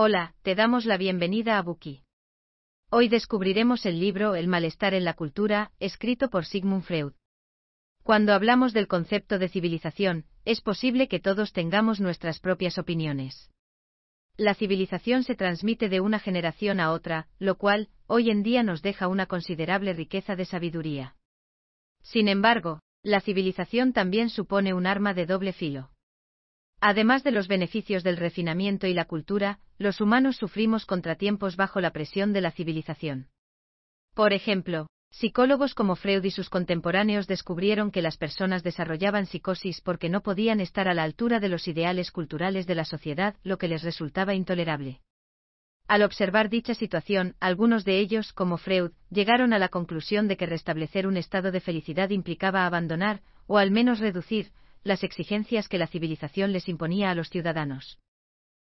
Hola, te damos la bienvenida a Buki. Hoy descubriremos el libro El malestar en la cultura, escrito por Sigmund Freud. Cuando hablamos del concepto de civilización, es posible que todos tengamos nuestras propias opiniones. La civilización se transmite de una generación a otra, lo cual, hoy en día nos deja una considerable riqueza de sabiduría. Sin embargo, la civilización también supone un arma de doble filo. Además de los beneficios del refinamiento y la cultura, los humanos sufrimos contratiempos bajo la presión de la civilización. Por ejemplo, psicólogos como Freud y sus contemporáneos descubrieron que las personas desarrollaban psicosis porque no podían estar a la altura de los ideales culturales de la sociedad, lo que les resultaba intolerable. Al observar dicha situación, algunos de ellos, como Freud, llegaron a la conclusión de que restablecer un estado de felicidad implicaba abandonar, o al menos reducir, las exigencias que la civilización les imponía a los ciudadanos.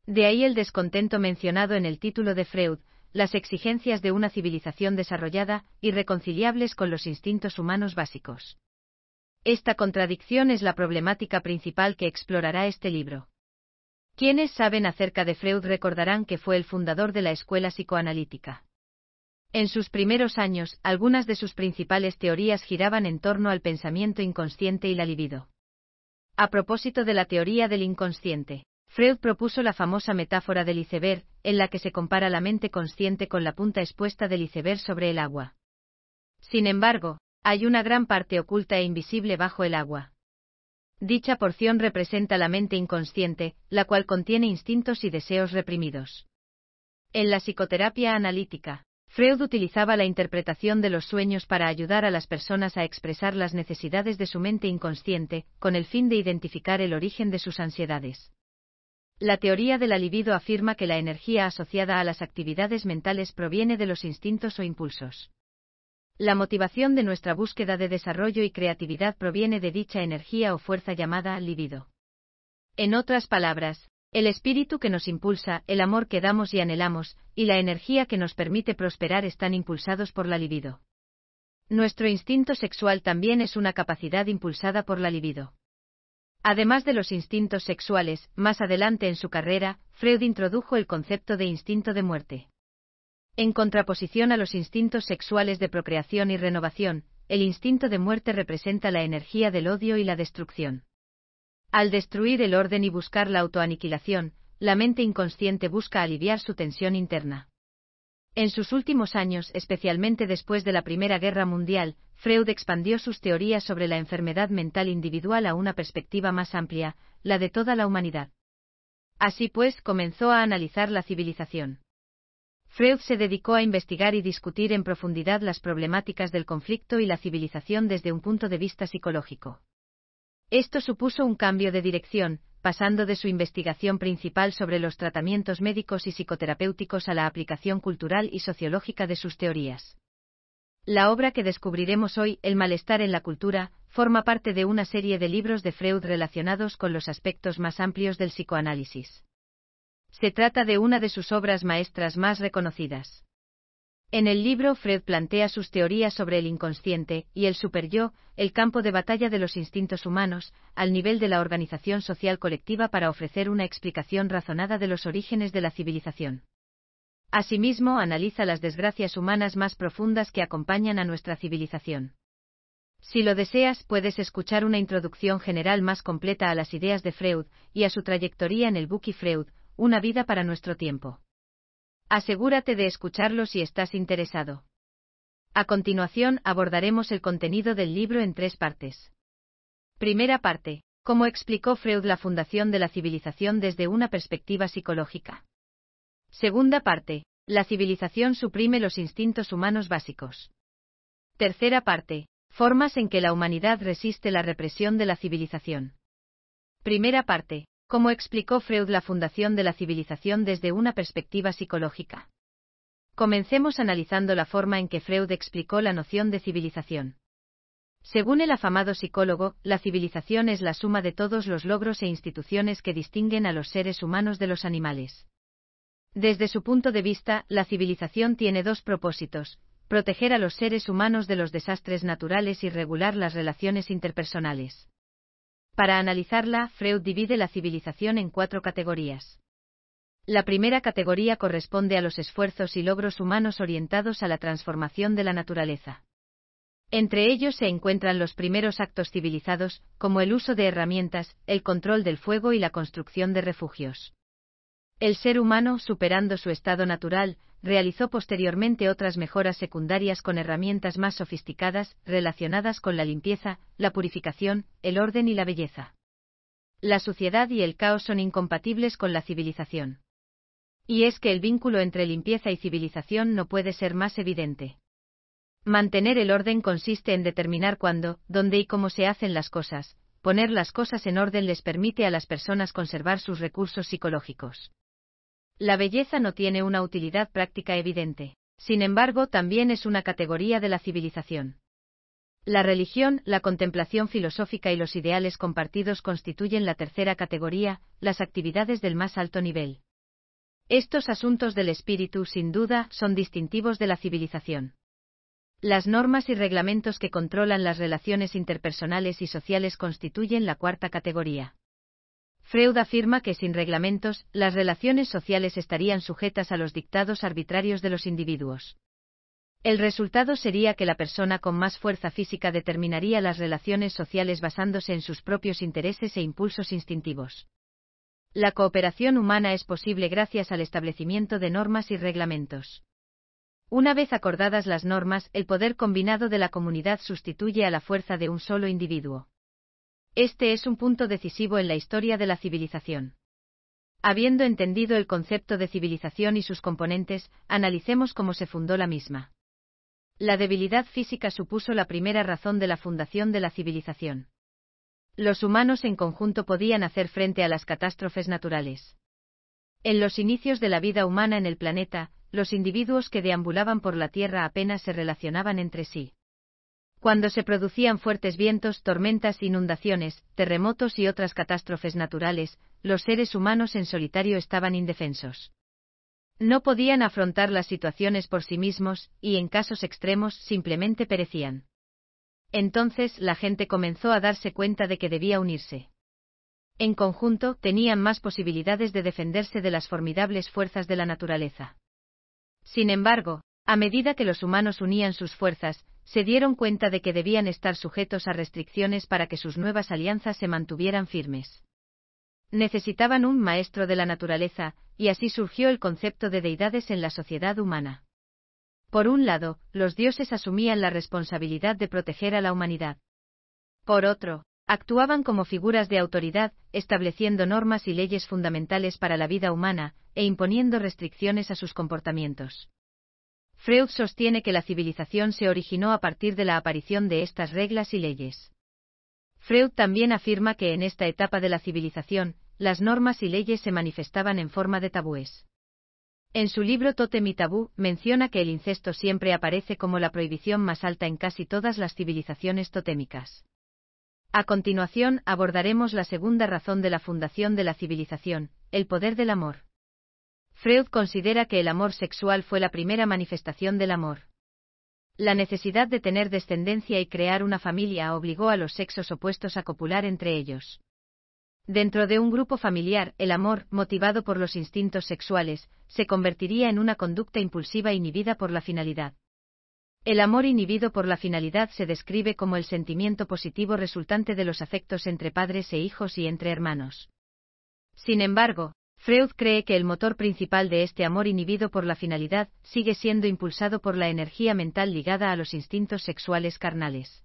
De ahí el descontento mencionado en el título de Freud, las exigencias de una civilización desarrollada, irreconciliables con los instintos humanos básicos. Esta contradicción es la problemática principal que explorará este libro. Quienes saben acerca de Freud recordarán que fue el fundador de la escuela psicoanalítica. En sus primeros años, algunas de sus principales teorías giraban en torno al pensamiento inconsciente y la libido. A propósito de la teoría del inconsciente, Freud propuso la famosa metáfora del iceberg, en la que se compara la mente consciente con la punta expuesta del iceberg sobre el agua. Sin embargo, hay una gran parte oculta e invisible bajo el agua. Dicha porción representa la mente inconsciente, la cual contiene instintos y deseos reprimidos. En la psicoterapia analítica, Freud utilizaba la interpretación de los sueños para ayudar a las personas a expresar las necesidades de su mente inconsciente, con el fin de identificar el origen de sus ansiedades. La teoría de la libido afirma que la energía asociada a las actividades mentales proviene de los instintos o impulsos. La motivación de nuestra búsqueda de desarrollo y creatividad proviene de dicha energía o fuerza llamada libido. En otras palabras, el espíritu que nos impulsa, el amor que damos y anhelamos, y la energía que nos permite prosperar están impulsados por la libido. Nuestro instinto sexual también es una capacidad impulsada por la libido. Además de los instintos sexuales, más adelante en su carrera, Freud introdujo el concepto de instinto de muerte. En contraposición a los instintos sexuales de procreación y renovación, el instinto de muerte representa la energía del odio y la destrucción. Al destruir el orden y buscar la autoaniquilación, la mente inconsciente busca aliviar su tensión interna. En sus últimos años, especialmente después de la Primera Guerra Mundial, Freud expandió sus teorías sobre la enfermedad mental individual a una perspectiva más amplia, la de toda la humanidad. Así pues, comenzó a analizar la civilización. Freud se dedicó a investigar y discutir en profundidad las problemáticas del conflicto y la civilización desde un punto de vista psicológico. Esto supuso un cambio de dirección, pasando de su investigación principal sobre los tratamientos médicos y psicoterapéuticos a la aplicación cultural y sociológica de sus teorías. La obra que descubriremos hoy, El malestar en la cultura, forma parte de una serie de libros de Freud relacionados con los aspectos más amplios del psicoanálisis. Se trata de una de sus obras maestras más reconocidas. En el libro Freud plantea sus teorías sobre el inconsciente y el superyo, el campo de batalla de los instintos humanos, al nivel de la organización social colectiva para ofrecer una explicación razonada de los orígenes de la civilización. Asimismo, analiza las desgracias humanas más profundas que acompañan a nuestra civilización. Si lo deseas, puedes escuchar una introducción general más completa a las ideas de Freud y a su trayectoria en el Buki Freud, Una vida para nuestro tiempo. Asegúrate de escucharlo si estás interesado. A continuación abordaremos el contenido del libro en tres partes. Primera parte. Cómo explicó Freud la fundación de la civilización desde una perspectiva psicológica. Segunda parte. La civilización suprime los instintos humanos básicos. Tercera parte. Formas en que la humanidad resiste la represión de la civilización. Primera parte como explicó Freud la fundación de la civilización desde una perspectiva psicológica. Comencemos analizando la forma en que Freud explicó la noción de civilización. Según el afamado psicólogo, la civilización es la suma de todos los logros e instituciones que distinguen a los seres humanos de los animales. Desde su punto de vista, la civilización tiene dos propósitos, proteger a los seres humanos de los desastres naturales y regular las relaciones interpersonales. Para analizarla, Freud divide la civilización en cuatro categorías. La primera categoría corresponde a los esfuerzos y logros humanos orientados a la transformación de la naturaleza. Entre ellos se encuentran los primeros actos civilizados, como el uso de herramientas, el control del fuego y la construcción de refugios. El ser humano, superando su estado natural, realizó posteriormente otras mejoras secundarias con herramientas más sofisticadas, relacionadas con la limpieza, la purificación, el orden y la belleza. La suciedad y el caos son incompatibles con la civilización. Y es que el vínculo entre limpieza y civilización no puede ser más evidente. Mantener el orden consiste en determinar cuándo, dónde y cómo se hacen las cosas. Poner las cosas en orden les permite a las personas conservar sus recursos psicológicos. La belleza no tiene una utilidad práctica evidente. Sin embargo, también es una categoría de la civilización. La religión, la contemplación filosófica y los ideales compartidos constituyen la tercera categoría, las actividades del más alto nivel. Estos asuntos del espíritu, sin duda, son distintivos de la civilización. Las normas y reglamentos que controlan las relaciones interpersonales y sociales constituyen la cuarta categoría. Freud afirma que sin reglamentos, las relaciones sociales estarían sujetas a los dictados arbitrarios de los individuos. El resultado sería que la persona con más fuerza física determinaría las relaciones sociales basándose en sus propios intereses e impulsos instintivos. La cooperación humana es posible gracias al establecimiento de normas y reglamentos. Una vez acordadas las normas, el poder combinado de la comunidad sustituye a la fuerza de un solo individuo. Este es un punto decisivo en la historia de la civilización. Habiendo entendido el concepto de civilización y sus componentes, analicemos cómo se fundó la misma. La debilidad física supuso la primera razón de la fundación de la civilización los humanos en conjunto podían hacer frente a las catástrofes naturales. En los inicios de la vida humana en el planeta, los individuos que deambulaban por la Tierra apenas se relacionaban entre sí. Cuando se producían fuertes vientos, tormentas, inundaciones, terremotos y otras catástrofes naturales, los seres humanos en solitario estaban indefensos. No podían afrontar las situaciones por sí mismos, y en casos extremos simplemente perecían. Entonces la gente comenzó a darse cuenta de que debía unirse. En conjunto, tenían más posibilidades de defenderse de las formidables fuerzas de la naturaleza. Sin embargo, a medida que los humanos unían sus fuerzas, se dieron cuenta de que debían estar sujetos a restricciones para que sus nuevas alianzas se mantuvieran firmes. Necesitaban un maestro de la naturaleza, y así surgió el concepto de deidades en la sociedad humana. Por un lado, los dioses asumían la responsabilidad de proteger a la humanidad. Por otro, actuaban como figuras de autoridad, estableciendo normas y leyes fundamentales para la vida humana, e imponiendo restricciones a sus comportamientos. Freud sostiene que la civilización se originó a partir de la aparición de estas reglas y leyes. Freud también afirma que en esta etapa de la civilización, las normas y leyes se manifestaban en forma de tabúes. En su libro Totem y Tabú, menciona que el incesto siempre aparece como la prohibición más alta en casi todas las civilizaciones totémicas. A continuación, abordaremos la segunda razón de la fundación de la civilización, el poder del amor. Freud considera que el amor sexual fue la primera manifestación del amor. La necesidad de tener descendencia y crear una familia obligó a los sexos opuestos a copular entre ellos. Dentro de un grupo familiar, el amor, motivado por los instintos sexuales, se convertiría en una conducta impulsiva inhibida por la finalidad. El amor inhibido por la finalidad se describe como el sentimiento positivo resultante de los afectos entre padres e hijos y entre hermanos. Sin embargo, Freud cree que el motor principal de este amor inhibido por la finalidad sigue siendo impulsado por la energía mental ligada a los instintos sexuales carnales.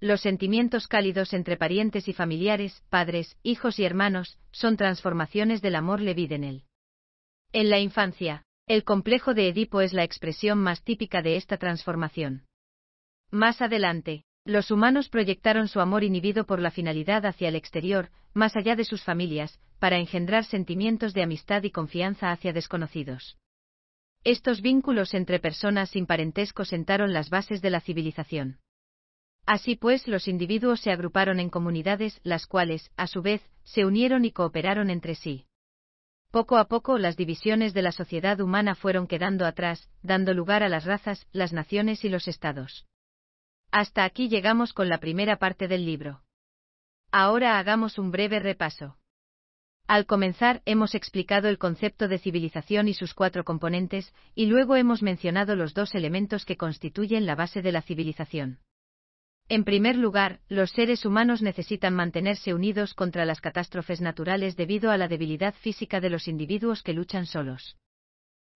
Los sentimientos cálidos entre parientes y familiares, padres, hijos y hermanos, son transformaciones del amor él. En la infancia, el complejo de Edipo es la expresión más típica de esta transformación. Más adelante, los humanos proyectaron su amor inhibido por la finalidad hacia el exterior, más allá de sus familias, para engendrar sentimientos de amistad y confianza hacia desconocidos. Estos vínculos entre personas sin parentesco sentaron las bases de la civilización. Así pues, los individuos se agruparon en comunidades, las cuales, a su vez, se unieron y cooperaron entre sí. Poco a poco las divisiones de la sociedad humana fueron quedando atrás, dando lugar a las razas, las naciones y los estados. Hasta aquí llegamos con la primera parte del libro. Ahora hagamos un breve repaso. Al comenzar, hemos explicado el concepto de civilización y sus cuatro componentes, y luego hemos mencionado los dos elementos que constituyen la base de la civilización. En primer lugar, los seres humanos necesitan mantenerse unidos contra las catástrofes naturales debido a la debilidad física de los individuos que luchan solos.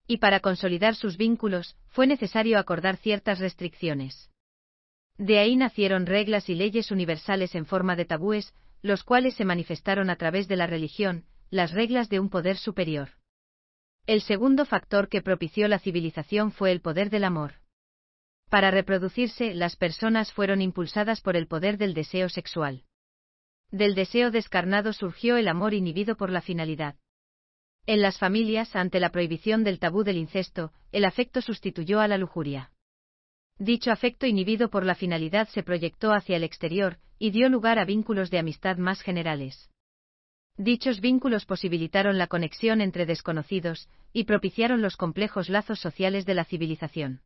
Y para consolidar sus vínculos, fue necesario acordar ciertas restricciones. De ahí nacieron reglas y leyes universales en forma de tabúes, los cuales se manifestaron a través de la religión, las reglas de un poder superior. El segundo factor que propició la civilización fue el poder del amor. Para reproducirse, las personas fueron impulsadas por el poder del deseo sexual. Del deseo descarnado surgió el amor inhibido por la finalidad. En las familias, ante la prohibición del tabú del incesto, el afecto sustituyó a la lujuria. Dicho afecto inhibido por la finalidad se proyectó hacia el exterior, y dio lugar a vínculos de amistad más generales. Dichos vínculos posibilitaron la conexión entre desconocidos, y propiciaron los complejos lazos sociales de la civilización.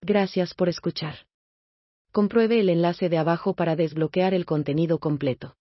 Gracias por escuchar. Compruebe el enlace de abajo para desbloquear el contenido completo.